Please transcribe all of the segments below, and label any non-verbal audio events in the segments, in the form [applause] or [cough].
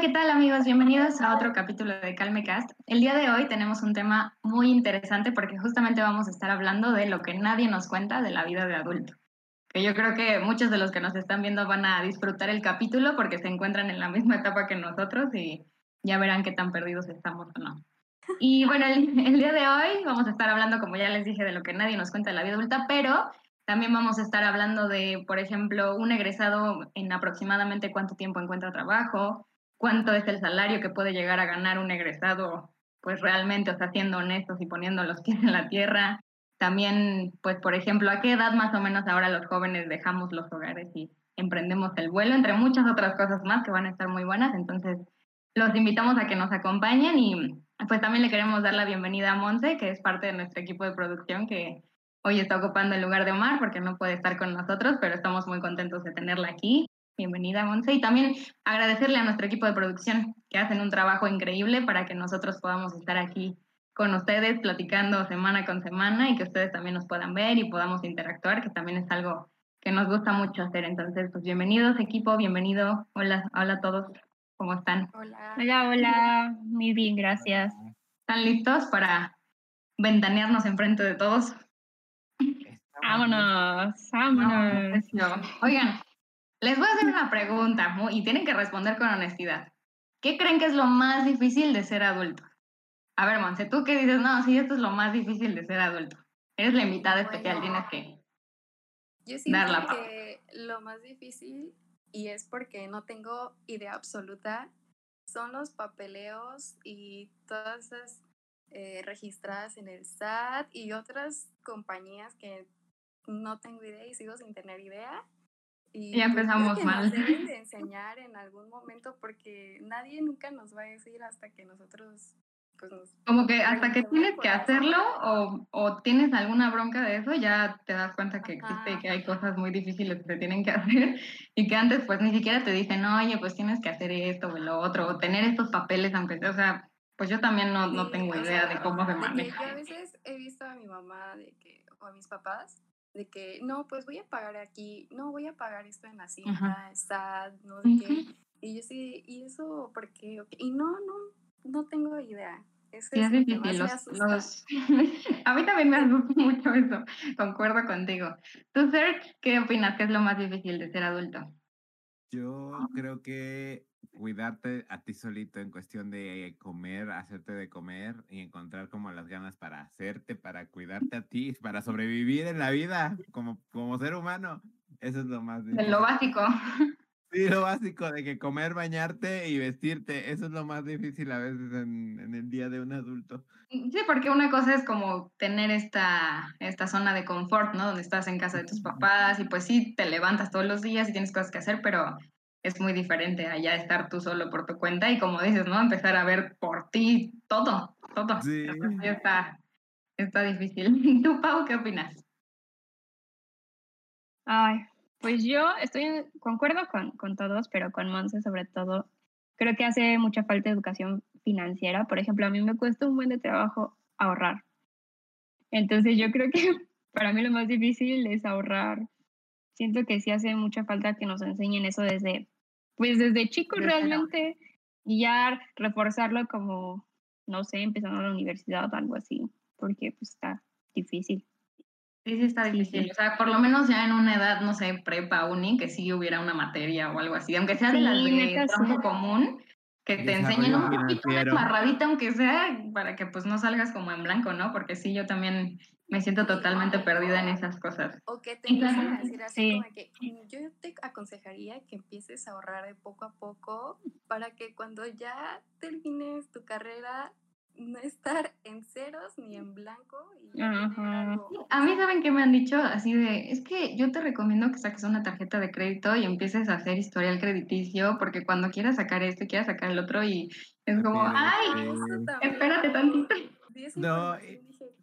¿qué tal amigos? Bienvenidos a otro capítulo de Calmecast. El día de hoy tenemos un tema muy interesante porque justamente vamos a estar hablando de lo que nadie nos cuenta de la vida de adulto. Que yo creo que muchos de los que nos están viendo van a disfrutar el capítulo porque se encuentran en la misma etapa que nosotros y ya verán qué tan perdidos estamos o no. Y bueno, el, el día de hoy vamos a estar hablando, como ya les dije, de lo que nadie nos cuenta de la vida adulta, pero también vamos a estar hablando de, por ejemplo, un egresado en aproximadamente cuánto tiempo encuentra trabajo, cuánto es el salario que puede llegar a ganar un egresado, pues realmente, o sea, siendo honestos y poniendo los pies en la tierra. También, pues, por ejemplo, a qué edad más o menos ahora los jóvenes dejamos los hogares y emprendemos el vuelo, entre muchas otras cosas más que van a estar muy buenas. Entonces, los invitamos a que nos acompañen y pues también le queremos dar la bienvenida a Monse, que es parte de nuestro equipo de producción, que Hoy está ocupando el lugar de Omar porque no puede estar con nosotros, pero estamos muy contentos de tenerla aquí. Bienvenida, Monse. Y también agradecerle a nuestro equipo de producción que hacen un trabajo increíble para que nosotros podamos estar aquí con ustedes platicando semana con semana y que ustedes también nos puedan ver y podamos interactuar, que también es algo que nos gusta mucho hacer. Entonces, pues bienvenidos equipo, bienvenido. Hola, hola a todos. ¿Cómo están? Hola. Hola, hola. Muy bien, gracias. ¿Están listos para ventanearnos enfrente de todos? Vámonos, vámonos. Oigan, les voy a hacer una pregunta y tienen que responder con honestidad. ¿Qué creen que es lo más difícil de ser adulto? A ver, Monse, tú qué dices, no, sí, esto es lo más difícil de ser adulto. Eres la invitada especial, tienes que. Yo siento que lo más difícil, y es porque no tengo idea absoluta, son los papeleos y todas esas eh, registradas en el SAT y otras compañías que no tengo idea y sigo sin tener idea. Y ya empezamos mal. Nos deben de [laughs] enseñar en algún momento porque nadie nunca nos va a decir hasta que nosotros pues nos como que hasta que tienes que hacerlo o, o, tienes alguna bronca de eso ya te das cuenta que existe y que hay cosas muy difíciles que se tienen que [laughs] hacer y que antes pues ni siquiera te dicen oye pues tienes que hacer esto o lo otro o tener estos papeles aunque o sea pues yo también no, no tengo idea de cómo se maneja. Yo a veces he visto a mi mamá de que, o a mis papás de que, no, pues voy a pagar aquí, no, voy a pagar esto en Hacienda, está, no sé qué. Y yo sí, ¿y eso por qué? Y no, no, no tengo idea. Eso es, difícil. Los, [laughs] a mí también me asusta [laughs] mucho eso, concuerdo contigo. ¿Tú, Serge, qué opinas que es lo más difícil de ser adulto? Yo creo que cuidarte a ti solito en cuestión de comer, hacerte de comer y encontrar como las ganas para hacerte, para cuidarte a ti, para sobrevivir en la vida como, como ser humano. Eso es lo más difícil. Lo básico. [laughs] Sí, lo básico de que comer, bañarte y vestirte, eso es lo más difícil a veces en, en, el día de un adulto. Sí, porque una cosa es como tener esta, esta zona de confort, ¿no? Donde estás en casa de tus papás y pues sí, te levantas todos los días y tienes cosas que hacer, pero es muy diferente allá estar tú solo por tu cuenta y como dices, ¿no? Empezar a ver por ti todo, todo. Sí. está, está difícil. [laughs] ¿Tú, Pau, qué opinas? Ay, pues yo estoy, concuerdo con, con todos, pero con Monse sobre todo, creo que hace mucha falta educación financiera. Por ejemplo, a mí me cuesta un buen de trabajo ahorrar. Entonces yo creo que [laughs] para mí lo más difícil es ahorrar. Siento que sí hace mucha falta que nos enseñen eso desde pues desde chico realmente y ya reforzarlo como, no sé, empezando la universidad o algo así, porque pues está difícil. Sí, sí está difícil. O sea, por lo menos ya en una edad, no sé, prepa, uni, que sí hubiera una materia o algo así, aunque sea de las de trabajo común, que te enseñen un poquito una marradita, aunque sea, para que pues no salgas como en blanco, ¿no? Porque sí, yo también me siento totalmente perdida en esas cosas. O que te empiecen a decir así como que mm, yo te aconsejaría que empieces a ahorrar de poco a poco para que cuando ya termines tu carrera no estar en ceros ni en blanco. Y A mí saben que me han dicho así de, es que yo te recomiendo que saques una tarjeta de crédito y empieces a hacer historial crediticio porque cuando quieras sacar esto, quieras sacar el otro y es como, ay, espérate tantito. No,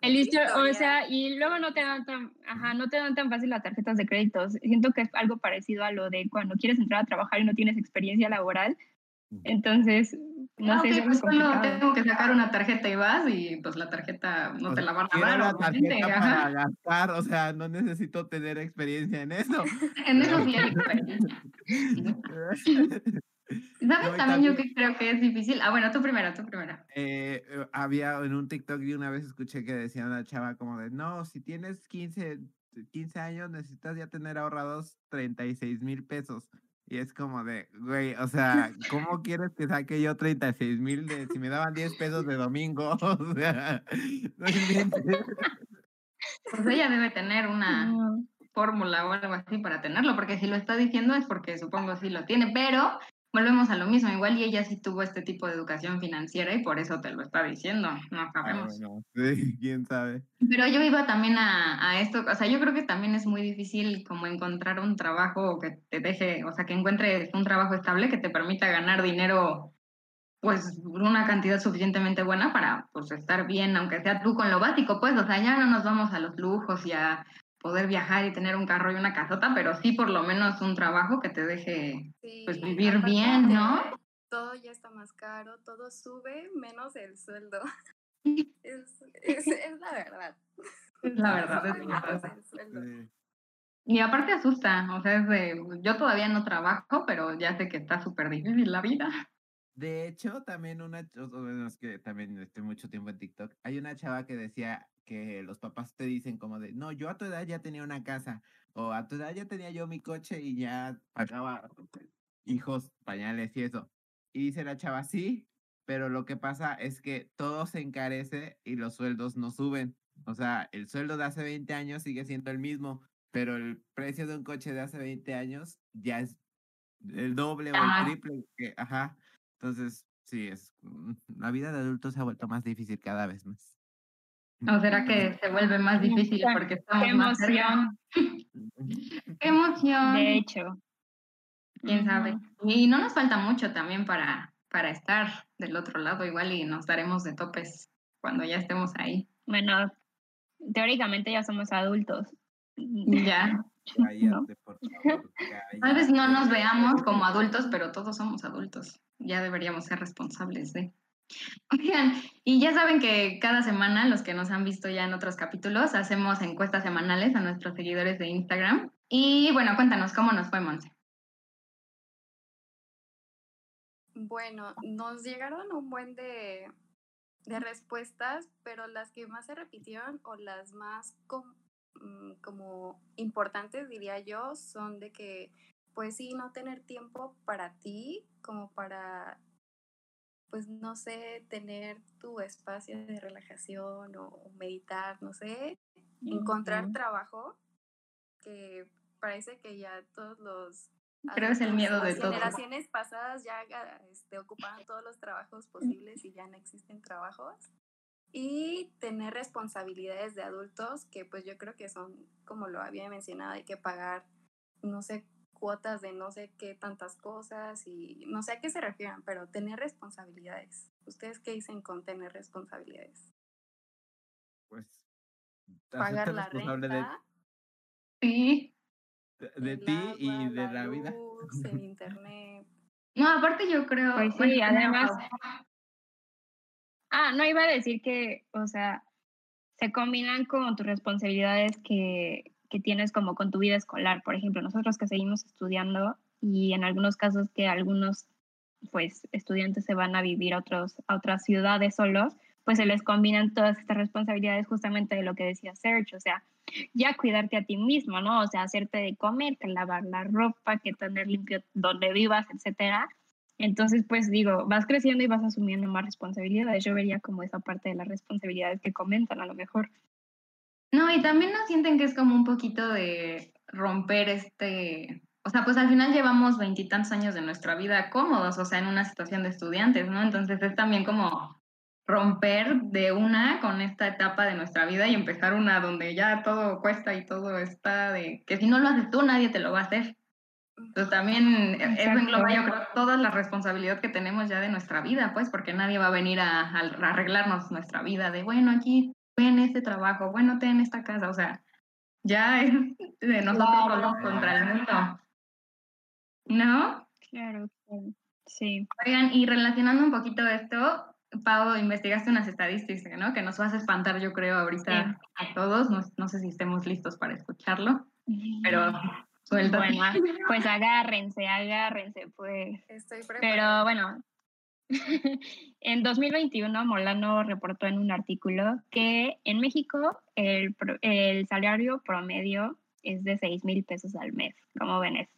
el o sea, y luego no te dan tan, ajá, no te dan tan fácil las tarjetas de crédito. Siento que es algo parecido a lo de cuando quieres entrar a trabajar y no tienes experiencia laboral. Entonces, no ah, sé. Okay, pues no tengo que sacar una tarjeta y vas y pues la tarjeta no te la van a dar. La tarjeta para gastar, o sea, no necesito tener experiencia en eso. [laughs] en eso sí hay [laughs] ¿Sabes también, yo que creo que es difícil? Ah, bueno, tú primero, tú primero. Eh, eh, había en un TikTok y una vez escuché que decía una chava como de, no, si tienes 15, 15 años necesitas ya tener ahorrados 36 mil pesos. Y es como de, güey, o sea, ¿cómo quieres que saque yo 36 mil de si me daban 10 pesos de domingo? [laughs] O sea, no Pues ella debe tener una fórmula o algo así para tenerlo, porque si lo está diciendo es porque supongo sí lo tiene, pero volvemos a lo mismo, igual y ella sí tuvo este tipo de educación financiera y por eso te lo está diciendo, no sabemos. sí, [laughs] quién sabe. Pero yo iba también a, a, esto, o sea, yo creo que también es muy difícil como encontrar un trabajo que te deje, o sea, que encuentres un trabajo estable que te permita ganar dinero pues una cantidad suficientemente buena para pues estar bien, aunque sea tú con lo básico, pues, o sea, ya no nos vamos a los lujos y a poder viajar y tener un carro y una casota, pero sí por lo menos un trabajo que te deje pues vivir bien, ¿no? Todo ya está más caro, todo sube menos el sueldo. [laughs] es, es, es, la verdad. [laughs] La verdad, es la Y aparte asusta, o sea, es de, yo todavía no trabajo, pero ya sé que está súper difícil la vida. De hecho, también una, es que también estoy mucho tiempo en TikTok, hay una chava que decía que los papás te dicen como de, no, yo a tu edad ya tenía una casa, o a tu edad ya tenía yo mi coche y ya pagaba hijos, pañales y eso. Y dice la chava, sí, pero lo que pasa es que todo se encarece y los sueldos no suben. O sea, el sueldo de hace 20 años sigue siendo el mismo, pero el precio de un coche de hace 20 años ya es el doble o el triple. Que, ajá. Entonces, sí, es [laughs] la vida de adultos se ha vuelto más difícil cada vez más. ¿O será que se vuelve más difícil porque estamos [laughs] [laughs] Qué emoción. Qué emoción. De hecho. Quién sabe. Y no nos falta mucho también para, para estar del otro lado igual y nos daremos de topes cuando ya estemos ahí. Bueno, teóricamente ya somos adultos. Ya. Tal vez no nos veamos como adultos, pero todos somos adultos ya deberíamos ser responsables de. [laughs] Oigan, y ya saben que cada semana, los que nos han visto ya en otros capítulos, hacemos encuestas semanales a nuestros seguidores de Instagram. Y bueno, cuéntanos cómo nos fue, Monse. Bueno, nos llegaron un buen de, de respuestas, pero las que más se repitieron o las más como importantes, diría yo, son de que pues sí, no tener tiempo para ti, como para, pues no sé, tener tu espacio de relajación o, meditar, no sé, encontrar trabajo, que parece que ya todos los... Creo es el miedo de todo. generaciones pasadas ya este, ocupaban todos los trabajos posibles y ya no existen trabajos. Y tener responsabilidades de adultos, que pues yo creo que son, como lo había mencionado, hay que pagar, no sé cuotas de no sé qué tantas cosas y no sé a qué se refieran, pero tener responsabilidades. ¿Ustedes qué dicen con tener responsabilidades? Pues pagar la renta. De, sí. De, ti y de la, vida. En [laughs] internet. No, aparte yo creo. Pues sí, además. Ah, no iba a decir que, o sea, se combinan con tus responsabilidades que que tienes como con tu vida escolar. Por ejemplo, nosotros que seguimos estudiando y en algunos casos que algunos pues estudiantes se van a vivir a, otros, a otras ciudades solos, pues se les combinan todas estas responsabilidades justamente de lo que decía Serge, o sea, ya cuidarte a ti mismo, ¿no? O sea, hacerte de comer, que lavar la ropa, que tener limpio donde vivas, etcétera. Entonces, pues digo, vas creciendo y vas asumiendo más responsabilidades. Yo vería como esa parte de las responsabilidades que comentan a lo mejor. No, y también nos sienten que es como un poquito de romper este, o sea, pues al final llevamos veintitantos años de nuestra vida cómodos, o sea, en una situación de estudiantes, ¿no? Entonces es también como romper de una con esta etapa de nuestra vida y empezar una donde ya todo cuesta y todo está de que si no lo haces tú, nadie te lo va a hacer. También eso engloba yo creo toda la responsabilidad que tenemos ya de nuestra vida, pues, porque nadie va a venir a, a arreglarnos nuestra vida de, bueno, aquí en este trabajo, bueno, ten esta casa, o sea, ya es de nosotros contra el mundo. ¿No? Claro, sí. Oigan, y relacionando un poquito esto, Pau, investigaste unas estadísticas, ¿no? Que nos vas a espantar, yo creo, ahorita a todos. No, no, sé si estemos listos para escucharlo, pero Suelta. Bueno, [laughs] pues agárrense, agárrense, pues. Estoy Pero bueno, [laughs] en 2021 Molano reportó en un artículo que en México el, el salario promedio es de 6 mil pesos al mes. ¿Cómo ven eso?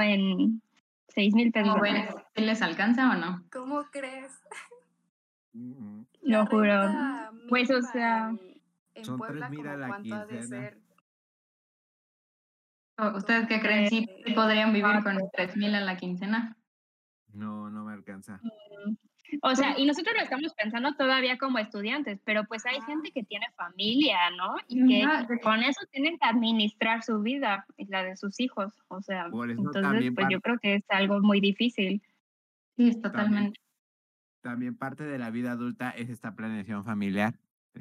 En 6 mil pesos. ¿Cómo ven? ¿Les alcanza o no? ¿Cómo crees? Lo juro. Pues, o sea. En, Son Puebla, ¿como cuánto ha de ser? ¿Ustedes qué creen? ¿Sí podrían vivir con 3 mil a la quincena? No, no me alcanza. Mm, o sea, y nosotros lo estamos pensando todavía como estudiantes, pero pues hay gente que tiene familia, ¿no? Y que con eso tienen que administrar su vida y la de sus hijos. O sea, entonces pues yo creo que es algo muy difícil. Sí, totalmente. También, parte de la vida adulta es esta planeación familiar,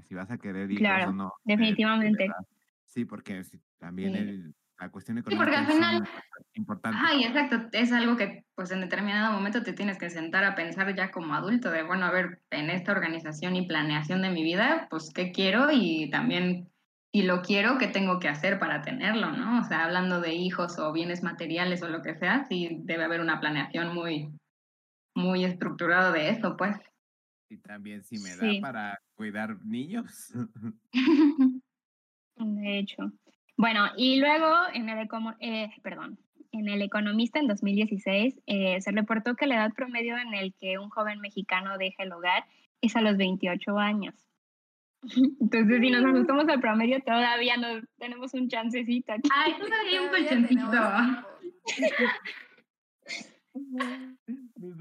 si vas a querer hijos claro, o no. Eh, definitivamente. sí, porque también el la cuestión económica sí, porque al final, es importante. Ay, exacto, es algo que pues en determinado momento te tienes que sentar a pensar ya como adulto de, bueno, a ver, en esta organización y planeación de mi vida, pues qué quiero y también si lo quiero, qué tengo que hacer para tenerlo, ¿no? O sea, hablando de hijos o bienes materiales o lo que sea, sí debe haber una planeación muy, muy estructurada de eso, pues. Y también si me da para cuidar niños. [laughs] [laughs] De hecho. Bueno, y luego en el, eh, perdón, en el Economista en 2016 eh, se reportó que la edad promedio en el que un joven mexicano deja el hogar es a los 28 años. [laughs] Entonces, si nos ajustamos al promedio, todavía no tenemos un chancecito. Ay, todavía un colchoncito.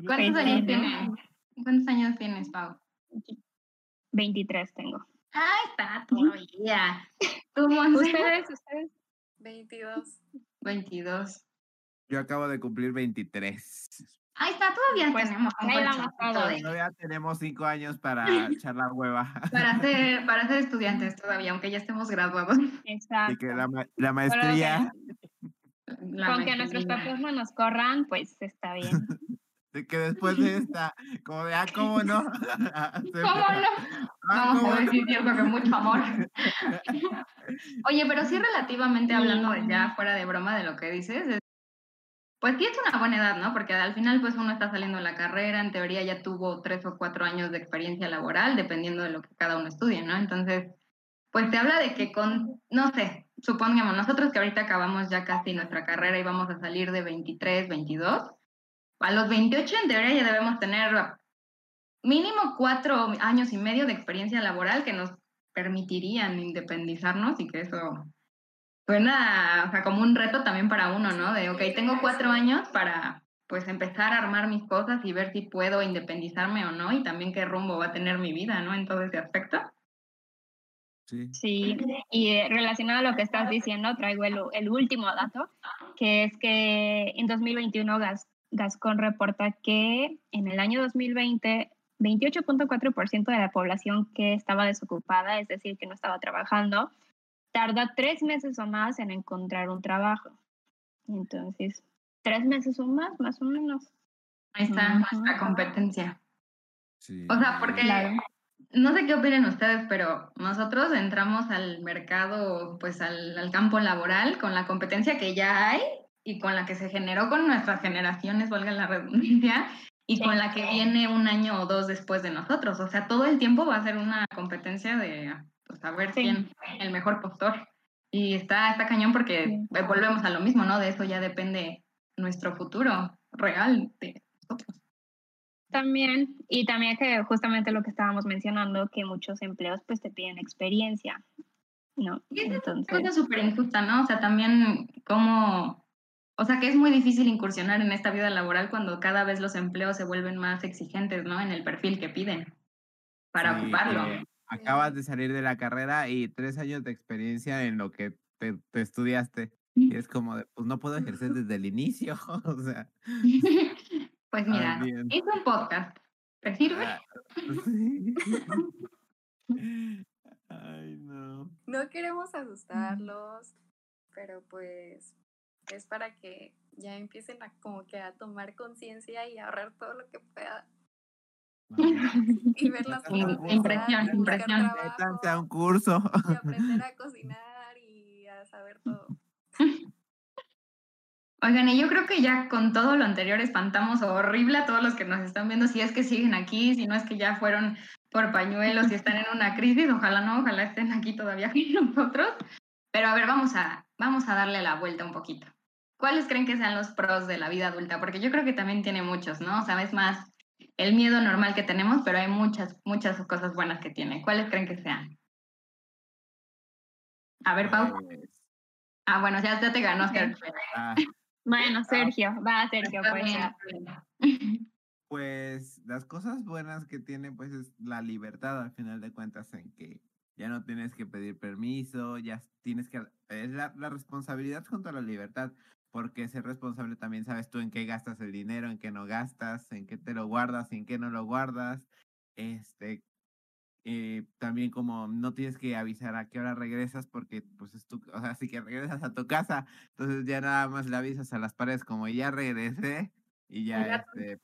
¿Cuántos años tienes? ¿Cuántos años tienes, Pau? 23 tengo. Ay, está todavía. [laughs] ¿Ustedes, ustedes? 22. 22. Yo acabo de cumplir 23. Ahí está, todavía pues, tenemos Todavía tenemos cinco años para [laughs] echar la hueva. Para ser, para ser [laughs] estudiantes todavía, aunque ya estemos graduados. Exacto. Y que la, la maestría... con que nuestros papás no nos corran, pues está bien. de que después de esta, como de, ah, ¿cómo no? ¿Cómo no? Ah, Vamos a ver si cierto que mucho amor. [laughs] Oye, pero sí relativamente hablando ya fuera de broma de lo que dices, pues sí es una buena edad, ¿no? Porque al final pues uno está saliendo de la carrera, en teoría ya tuvo tres o cuatro años de experiencia laboral, dependiendo de lo que cada uno estudie, ¿no? Entonces, pues te habla de que con, no sé, supongamos nosotros que ahorita acabamos ya casi nuestra carrera y vamos a salir de 23, 22, a los 28 en teoría ya debemos tener mínimo cuatro años y medio de experiencia laboral que nos permitirían independizarnos y que eso suena o sea, como un reto también para uno, ¿no? De, ok, tengo cuatro años para pues empezar a armar mis cosas y ver si puedo independizarme o no y también qué rumbo va a tener mi vida, ¿no? En todo ese aspecto. Sí. sí, y eh, relacionado a lo que estás diciendo, traigo el, el último dato, que es que en 2021 gas, Gascon reporta que en el año 2020, 28.4% de la población que estaba desocupada, es decir, que no estaba trabajando, tarda tres meses o más en encontrar un trabajo. Entonces, tres meses o más, más o menos. Ahí está la competencia. O sea, porque no sé qué opinan ustedes, pero nosotros entramos al mercado, pues al, al campo laboral con la competencia que ya hay y con la que se generó con nuestras generaciones, valga la redundancia, y con la que viene un año o dos después de nosotros. O sea, todo el tiempo va a ser una competencia de pues, a ver quién el mejor postor. Y está, está cañón porque volvemos a lo mismo, ¿no? De eso ya depende nuestro futuro real de nosotros. También, y también que justamente lo que estábamos mencionando, que muchos empleos pues te piden experiencia, ¿no? Entonces... Es súper injusta, ¿no? O sea, también como o sea que es muy difícil incursionar en esta vida laboral cuando cada vez los empleos se vuelven más exigentes, ¿no? En el perfil que piden para ocuparlo. acabas de salir de la carrera y tres años de experiencia en lo que te, estudiaste. Y es como, de, pues no puedo ejercer desde el inicio. [laughs] o sea. [laughs] Pues mira, es un podcast. ¿Te sirve? Ah, [laughs] Ay, no. No queremos asustarlos, pero pues es para que ya empiecen a como que a tomar conciencia y ahorrar todo lo que pueda. [laughs] y ver las Impresión, impresión. a un curso. Y aprender a cocinar y a saber todo. Oigan, y yo creo que ya con todo lo anterior espantamos horrible a todos los que nos están viendo, si es que siguen aquí, si no es que ya fueron por pañuelos y están en una crisis, ojalá no, ojalá estén aquí todavía [laughs] con nosotros. Pero a ver, vamos a, vamos a darle la vuelta un poquito. ¿Cuáles creen que sean los pros de la vida adulta? Porque yo creo que también tiene muchos, ¿no? Sabes más el miedo normal que tenemos, pero hay muchas, muchas cosas buenas que tiene. ¿Cuáles creen que sean? A ver, Pau. Pues ah, bueno, ya, te ganó, Sergio. Ah. Bueno, Sergio, va, Sergio, pues. [laughs] [laughs] Pues las cosas buenas que tiene, pues es la libertad al final de cuentas en que ya no tienes que pedir permiso, ya tienes que... Es la, la responsabilidad junto a la libertad, porque ser responsable también sabes tú en qué gastas el dinero, en qué no gastas, en qué te lo guardas, en qué no lo guardas. Este, eh, también como no tienes que avisar a qué hora regresas porque pues es tu, o sea, si que regresas a tu casa, entonces ya nada más le avisas a las paredes como ya regresé y ya este,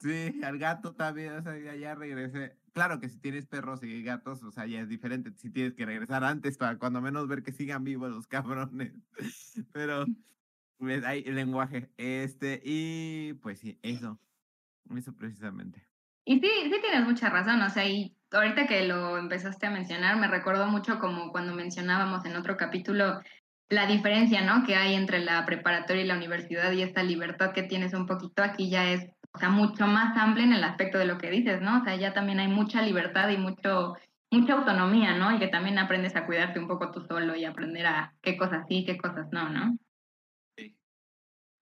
sí, al gato también, o sea, ya, ya regresé. Claro que si tienes perros y gatos, o sea, ya es diferente, si tienes que regresar antes para cuando menos ver que sigan vivos los cabrones. [laughs] Pero hay lenguaje, este, y pues sí, eso, eso precisamente. Y sí, sí tienes mucha razón, o sea, y ahorita que lo empezaste a mencionar, me recordó mucho como cuando mencionábamos en otro capítulo la diferencia, ¿no? Que hay entre la preparatoria y la universidad y esta libertad que tienes un poquito aquí ya es, o sea, mucho más amplia en el aspecto de lo que dices, ¿no? O sea, ya también hay mucha libertad y mucho, mucha autonomía, ¿no? Y que también aprendes a cuidarte un poco tú solo y aprender a qué cosas sí, qué cosas no, ¿no?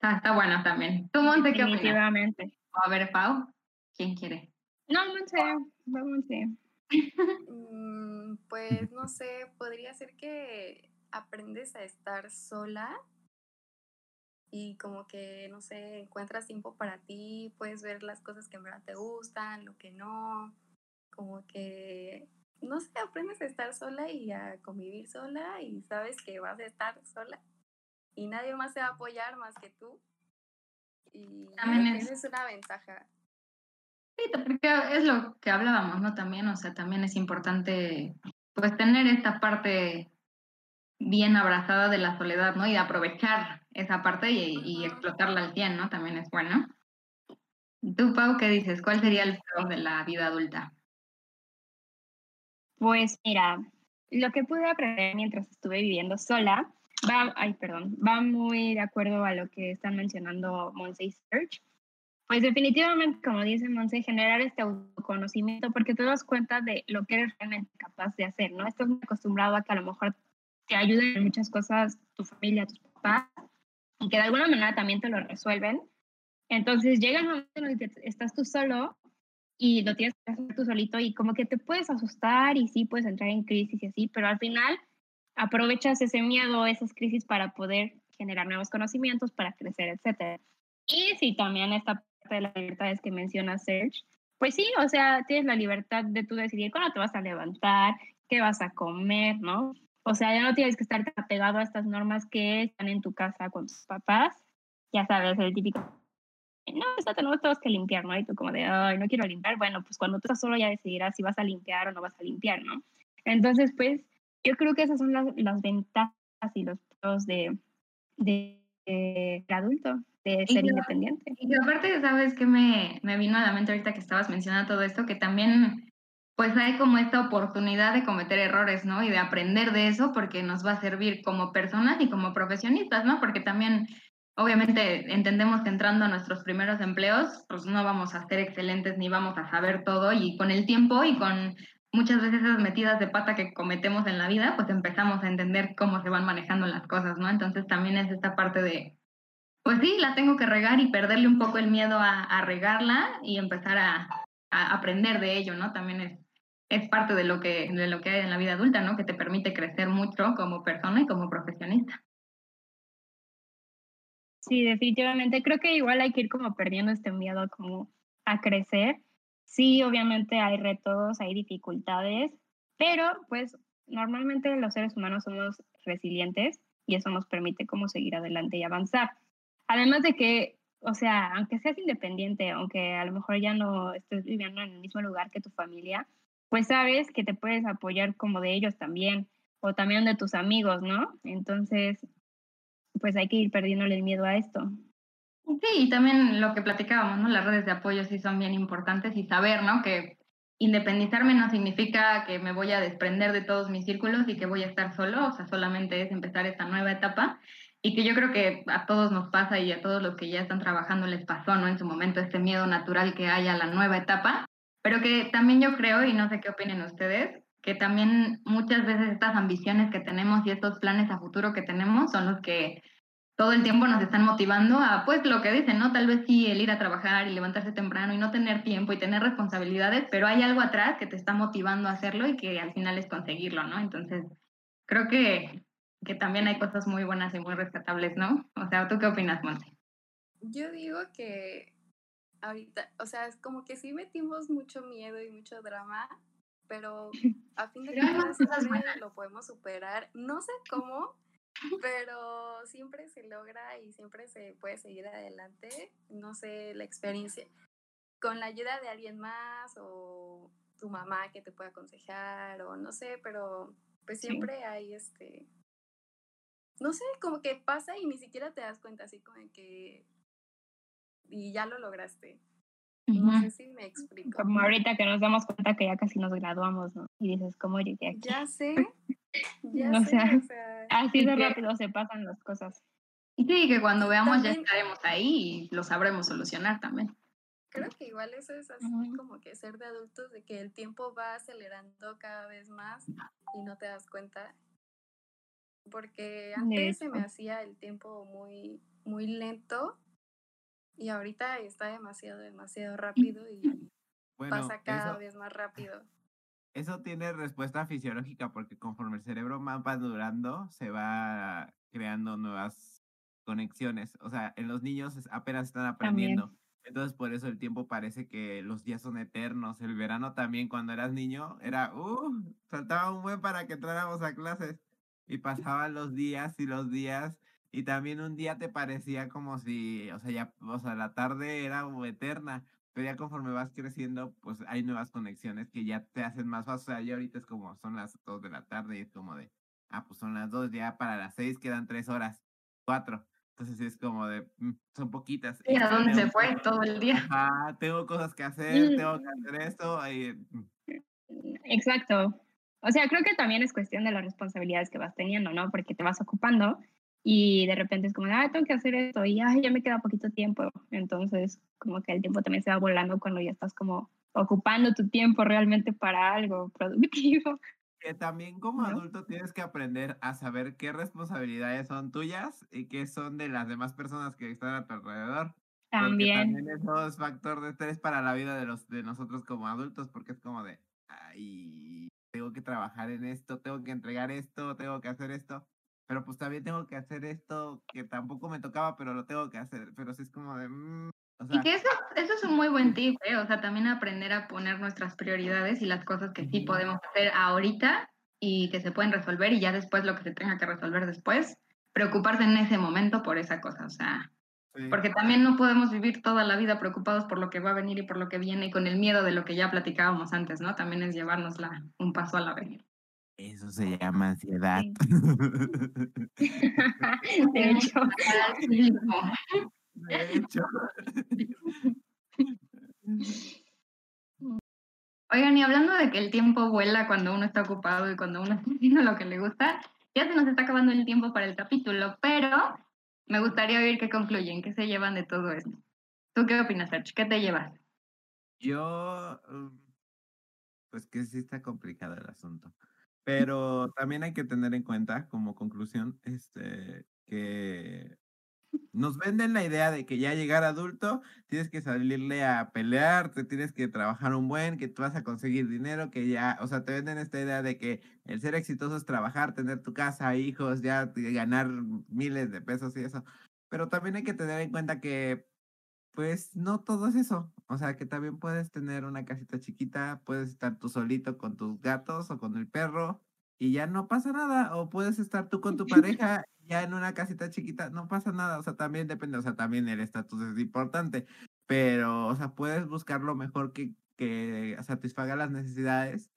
Sí. Está, bueno también. ¿Tú, Monte, qué opinas? A ver, Pau, ¿quién quiere? No, Monse, vamos mm, Pues no sé, podría ser que aprendes a estar sola y como que, no sé, encuentras tiempo para ti, puedes ver las cosas que en verdad te gustan, lo que no, como que, no sé, aprendes a estar sola y a convivir sola y sabes que vas a estar sola y nadie más se va a apoyar más que tú. Y también es una ventaja. Sí, porque es lo que hablábamos, ¿no? También, o sea, también es importante, pues, tener esta parte bien abrazada de la soledad, ¿no? Y aprovechar esa parte y, explotarla al 100, ¿no? También es bueno. ¿Tú, Pau, qué dices? ¿Cuál sería el pro de la vida adulta? Pues mira, lo que pude aprender mientras estuve viviendo sola va, ay, perdón, va muy de acuerdo a lo que están mencionando Monse y Search pues definitivamente, como dice Monse, generar este autoconocimiento porque te das cuenta de lo que eres realmente capaz de hacer, ¿no? Estás acostumbrado a que a lo mejor te ayuden en muchas cosas tu familia, tus papás, y que de alguna manera también te lo resuelven. Entonces llega el momento en el que estás tú solo y lo tienes que hacer tú solito y como que te puedes asustar y sí puedes entrar en crisis y así, pero al final aprovechas ese miedo, esas crisis para poder generar nuevos conocimientos, para crecer, etc. Y sí, también esta de las libertades que menciona Serge, pues sí, o sea, tienes la libertad de tú decidir cuándo te vas a levantar, qué vas a comer, ¿no? O sea, ya no tienes que estar apegado a estas normas que están en tu casa con tus papás. Ya sabes, el típico, no, esto tenemos todos que limpiar, ¿no? Y tú como de, ay, no quiero limpiar. Bueno, pues cuando tú estás solo ya decidirás si vas a limpiar o no vas a limpiar, ¿no? Entonces, pues, yo creo que esas son las, las ventajas y los pros de, de, de, de adulto de ser independiente. Y aparte, ¿sabes qué me, me vino a la mente ahorita que estabas mencionando todo esto? Que también pues hay como esta oportunidad de cometer errores, ¿no? Y de aprender de eso porque nos va a servir como personas y como profesionistas, ¿no? Porque también, obviamente, entendemos que entrando a nuestros primeros empleos, pues no vamos a ser excelentes ni vamos a saber todo y con el tiempo y con muchas veces esas metidas de pata que cometemos en la vida, pues empezamos a entender cómo se van manejando las cosas, ¿no? Entonces también es esta parte de pues sí, la tengo que regar y perderle un poco el miedo a, regarla y empezar a, aprender de ello, ¿no? También es, es parte de lo, que, de lo que hay en la vida adulta, ¿no? Que te permite crecer mucho como persona y como profesionista. Sí, definitivamente. Creo que igual hay que ir como perdiendo este miedo como a crecer. Sí, obviamente hay retos, hay dificultades, pero pues normalmente los seres humanos somos resilientes y eso nos permite como seguir adelante y avanzar. Además de que, o sea, aunque seas independiente, aunque a lo mejor ya no estés viviendo en el mismo lugar que tu familia, pues sabes que te puedes apoyar como de ellos también, o también de tus amigos, ¿no? Entonces, pues hay que ir perdiéndole el miedo a esto. Sí, y también lo que platicábamos, ¿no? Las redes de apoyo sí son bien importantes y saber, ¿no? Que independizarme no significa que me voy a desprender de todos mis círculos y que voy a estar solo, o sea, solamente es empezar esta nueva etapa y que yo creo que a todos nos pasa y a todos los que ya están trabajando les pasó, ¿no? En su momento este miedo natural que hay a la nueva etapa, pero que también yo creo, y no sé qué opinen ustedes, que también muchas veces estas ambiciones que tenemos y estos planes a futuro que tenemos son los que todo el tiempo nos están motivando a, pues, lo que dicen, ¿no? Tal vez sí el ir a trabajar y levantarse temprano y no tener tiempo y tener responsabilidades, pero hay algo atrás que te está motivando a hacerlo y que al final es conseguirlo, ¿no? Entonces, creo que, que también hay cosas muy buenas y muy rescatables, ¿no? O sea, ¿tú qué opinas, Monte? Yo digo que ahorita, o sea, es como que sí metimos mucho miedo y mucho drama, pero a fin de cuentas lo podemos superar. No sé cómo, pero siempre se logra y siempre se puede seguir adelante. No sé, la experiencia con la ayuda de alguien más o tu mamá que te pueda aconsejar o no sé, pero pues siempre hay este, no sé, como que pasa y ni siquiera te das cuenta así como que y ya lo lograste. No sé si me explico. Como ahorita que nos damos cuenta que ya casi nos graduamos, ¿no? Y dices, ¿cómo llegué aquí? Ya sé. [laughs] Ya sé, o sea, [laughs] así de rápido se pasan las cosas. Sí, que cuando veamos ya estaremos ahí y lo sabremos solucionar también. Creo que igual eso es así como que ser de adultos, de que el tiempo va acelerando cada vez más y no te das cuenta. Porque antes se me hacía el tiempo muy, muy lento y ahorita está demasiado, demasiado rápido y pasa cada vez más rápido. Eso tiene respuesta fisiológica porque conforme el cerebro va durando, se va creando nuevas conexiones. O sea, en los niños apenas están aprendiendo. Entonces, por eso el tiempo parece que los días son eternos. El verano también, cuando eras niño, era, uh, faltaba un buen para que entráramos a clases. Y pasaban los días y los días y también un día te parecía como si, o sea, ya, o sea, la tarde era eterna, pero ya conforme vas creciendo, pues hay nuevas conexiones que ya te hacen más fácil. O sea, ya ahorita es como son las dos de la tarde y es como de, ah, pues son las dos, ya para las seis quedan tres horas, cuatro. Entonces es como de, mm, son poquitas. ¿Y a dónde se fue todo el día? Ah, tengo cosas que hacer, tengo que hacer esto. Mm. Exacto. O sea, creo que también es cuestión de las responsabilidades que vas teniendo, ¿no? Porque te vas ocupando y de repente es como, ah, tengo que hacer esto y ya me queda poquito tiempo. Entonces, como que el tiempo también se va volando cuando ya estás como ocupando tu tiempo realmente para algo productivo. Que también como adulto tienes que aprender a saber qué responsabilidades son tuyas y qué son de las demás personas que están a tu alrededor. También. también eso es factor de estrés para la vida de, los, de nosotros como adultos, porque es como de, ay, tengo que trabajar en esto, tengo que entregar esto, tengo que hacer esto pero pues también tengo que hacer esto que tampoco me tocaba, pero lo tengo que hacer. Pero sí es como de... Mm, y que eso, eso es un muy buen [laughs] tip, ¿eh? o sea, también aprender a poner nuestras prioridades y las cosas que sí podemos hacer ahorita y que se pueden resolver y ya después lo que se tenga que resolver después, preocuparse en ese momento por esa cosa, o sea, porque también no podemos vivir toda la vida preocupados por lo que va a venir y por lo que viene y con el miedo de lo que ya platicábamos antes, ¿no? También es llevárnosla un paso a la vez. Eso se llama ansiedad. [laughs] [laughs] De hecho. De hecho. [laughs] Oigan, y hablando de que el tiempo vuela cuando uno está ocupado y cuando uno está haciendo lo que le gusta, ya se nos está acabando el tiempo para el capítulo, pero me gustaría oír qué concluyen, qué se llevan de todo esto. ¿Tú qué opinas, Sergio? ¿Qué te llevas? Yo, mm, pues que sí está complicado el asunto. Pero también hay que tener en cuenta, como conclusión, este, que nos venden la idea de que ya llegar adulto tienes que salirle a pelear, te tienes que trabajar un buen, que tú vas a conseguir dinero, que ya, o sea, te venden esta idea de que el ser exitoso es trabajar, tener tu casa, hijos, ya ganar miles de pesos y eso. Pero también hay que tener en cuenta que pues no todo es eso. O sea, que también puedes tener una casita chiquita, puedes estar tú solito con tus gatos o con el perro y ya no pasa nada. O puedes estar tú con tu [laughs] pareja ya en una casita chiquita, no pasa nada. O sea, también depende, o sea, también el estatus es importante. Pero, o sea, puedes buscar lo mejor que, que satisfaga las necesidades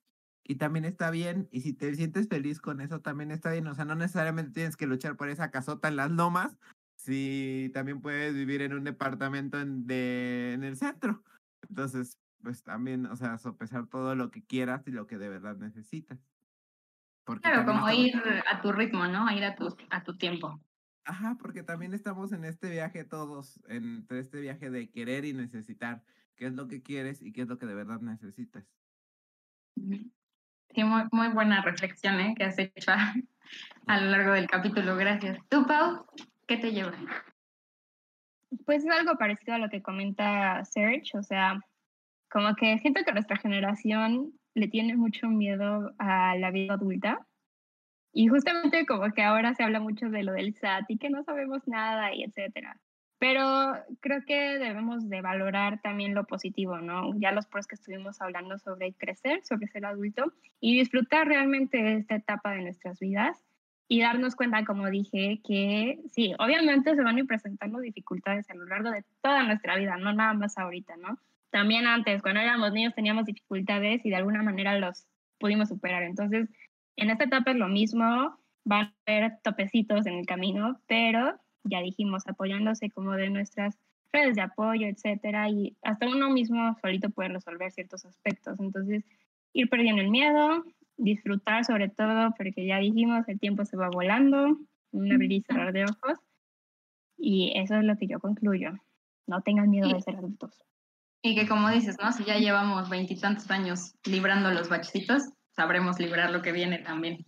y también está bien. Y si te sientes feliz con eso, también está bien. O sea, no necesariamente tienes que luchar por esa casota en las lomas, si también puedes vivir en un departamento en, de, en el centro. Entonces, pues también, o sea, sopesar todo lo que quieras y lo que de verdad necesitas. claro, como ir a tu ritmo, ¿no? Ir a tu, a tu tiempo. Ajá, porque también estamos en este viaje todos, en este viaje de querer y necesitar. ¿Qué es lo que quieres y qué es lo que de verdad necesitas? Sí, muy, muy buena reflexión ¿eh? que has hecho a, [laughs] a lo largo del capítulo. Gracias. ¿Tú, Pau? ¿Qué te lleva? Pues es algo parecido a lo que comenta Serge, o sea, como que siento que nuestra generación le tiene mucho miedo a la vida adulta. Y justamente como que ahora se habla mucho de lo del SAT y que no sabemos nada y etcétera. Pero creo que debemos de valorar también lo positivo, ¿no? Ya los pros que estuvimos hablando sobre crecer, sobre ser adulto y disfrutar realmente esta etapa de nuestras vidas y darnos cuenta, como dije, que sí, obviamente se van a ir presentando dificultades a lo largo de toda nuestra vida, no nada más ahorita, ¿no? También antes, cuando éramos niños, teníamos dificultades y de alguna manera los pudimos superar. Entonces, en esta etapa es lo mismo, van a haber topecitos en el camino, pero ya dijimos, apoyándose como de nuestras redes de apoyo, etcétera, y hasta uno mismo solito puede resolver ciertos aspectos. Entonces, ir perdiendo el miedo, disfrutar sobre todo, porque ya dijimos, el tiempo se va volando, un abrir y cerrar de ojos, y eso es lo que yo concluyo. No tengan miedo de ser adultos. Y que como dices, ¿no? Si ya llevamos veintitantos años librando los bachecitos, sabremos librar lo que viene también.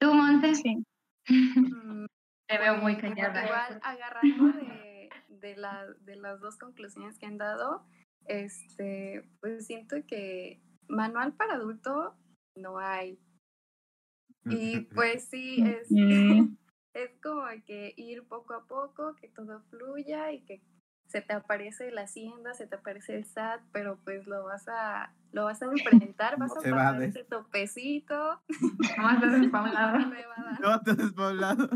¿Tú, Monte? Sí. Mm, te veo muy pues, callada. Igual, agarrando de, de, la, de las dos conclusiones que han dado, este, pues siento que manual para adulto no hay. Y [laughs] pues sí, es, [laughs] es como que ir poco a poco, que todo fluya y que se te aparece la hacienda, se te aparece el SAT, pero pues lo vas a, lo vas a enfrentar, [laughs] vas a pasar ese topecito. No estás despoblado. No estás despoblado.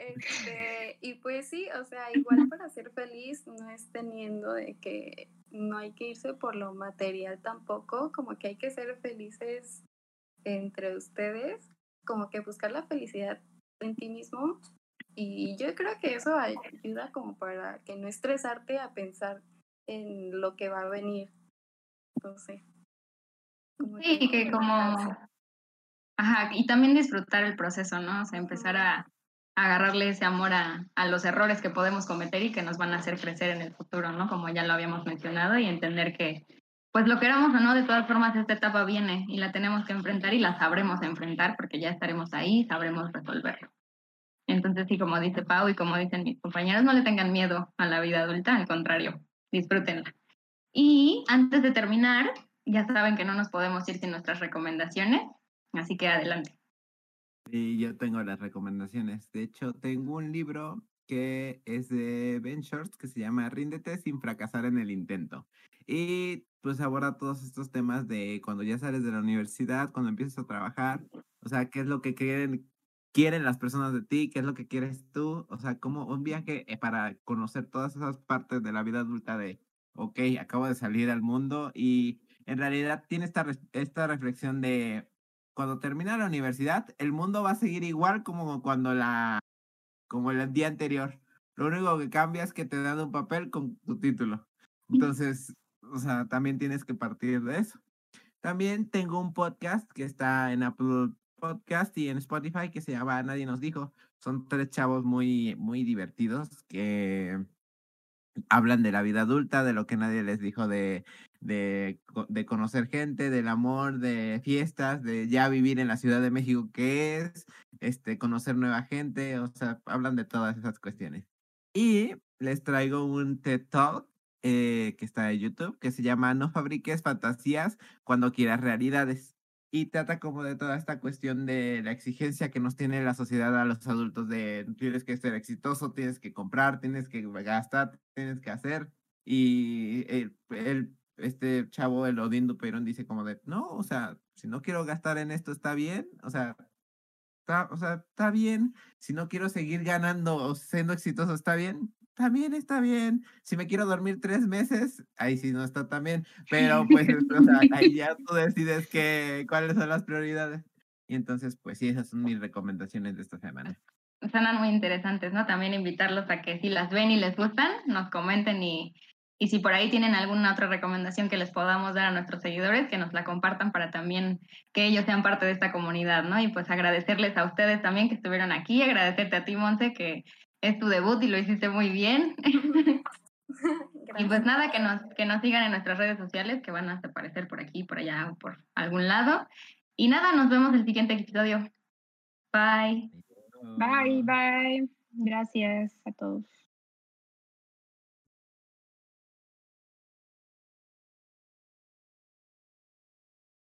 Este, y pues sí, o sea, igual para ser feliz no es teniendo de que no hay que irse por lo material tampoco, como que hay que ser felices entre ustedes, como que buscar la felicidad en ti mismo y yo creo que eso ayuda como para que no estresarte a pensar en lo que va a venir. Entonces. sí, que, como... Ajá, y también disfrutar el proceso, ¿no? O sea, empezar a, agarrarle ese amor a, a, los errores que podemos cometer y que nos van a hacer crecer en el futuro, ¿no? Como ya lo habíamos mencionado, y entender que, pues lo queramos o no, de todas formas esta etapa viene y la tenemos que enfrentar y la sabremos enfrentar porque ya estaremos ahí, sabremos resolverlo. Entonces, sí, como dice Pau y como dicen mis compañeros, no le tengan miedo a la vida adulta, al contrario, disfrútenla. Y antes de terminar, ya saben que no nos podemos ir sin nuestras recomendaciones, así que adelante. Sí, yo tengo las recomendaciones. De hecho, tengo un libro que es de Ben Shorts que se llama Ríndete sin fracasar en el intento. Y pues aborda todos estos temas de cuando ya sales de la universidad, cuando empiezas a trabajar, o sea, qué es lo que quieren, quieren las personas de ti, qué es lo que quieres tú, o sea, como un viaje eh, para conocer todas esas partes de la vida adulta de, ok, acabo de salir al mundo y en realidad tiene esta, esta reflexión de, cuando termina la universidad, el mundo va a seguir igual como cuando la, como el día anterior. Lo único que cambia es que te dan un papel con tu título. Entonces, o sea, también tienes que partir de eso. También tengo un podcast que está en Apple podcast y en Spotify que se llama Nadie nos dijo. Son tres chavos muy, muy divertidos que hablan de la vida adulta, de lo que nadie les dijo de, de, de, conocer gente, del amor, de fiestas, de ya vivir en la Ciudad de México, que es, este, conocer nueva gente, o sea, hablan de todas esas cuestiones. Y les traigo un TED Talk eh, que está en YouTube, que se llama No fabriques fantasías cuando quieras realidades y trata como de toda esta cuestión de la exigencia que nos tiene la sociedad a los adultos de tienes que ser exitoso, tienes que comprar, tienes que gastar, tienes que hacer. Y el, este chavo, el Odín Duperón, dice como de, no, o sea, si no quiero gastar en esto, está bien, o sea, está, o sea, está bien, si no quiero seguir ganando o siendo exitoso, está bien, también está bien. Si me quiero dormir tres meses, ahí sí no está tan bien. Pero pues, o sea, [laughs] ahí ya tú decides que, cuáles son las prioridades. Y entonces, pues sí, esas son mis recomendaciones de esta semana. Suenan muy interesantes, ¿no? También invitarlos a que si las ven y les gustan, nos comenten y, y si por ahí tienen alguna otra recomendación que les podamos dar a nuestros seguidores, que nos la compartan para también que ellos sean parte de esta comunidad, ¿no? Y pues agradecerles a ustedes también que estuvieron aquí, agradecerte a ti, Monse, que es tu debut y lo hiciste muy bien. [laughs] y pues nada, que nos, que nos sigan en nuestras redes sociales, que van a aparecer por aquí, por allá o por algún lado. Y nada, nos vemos el siguiente episodio. Bye. Bye, bye. Gracias a todos.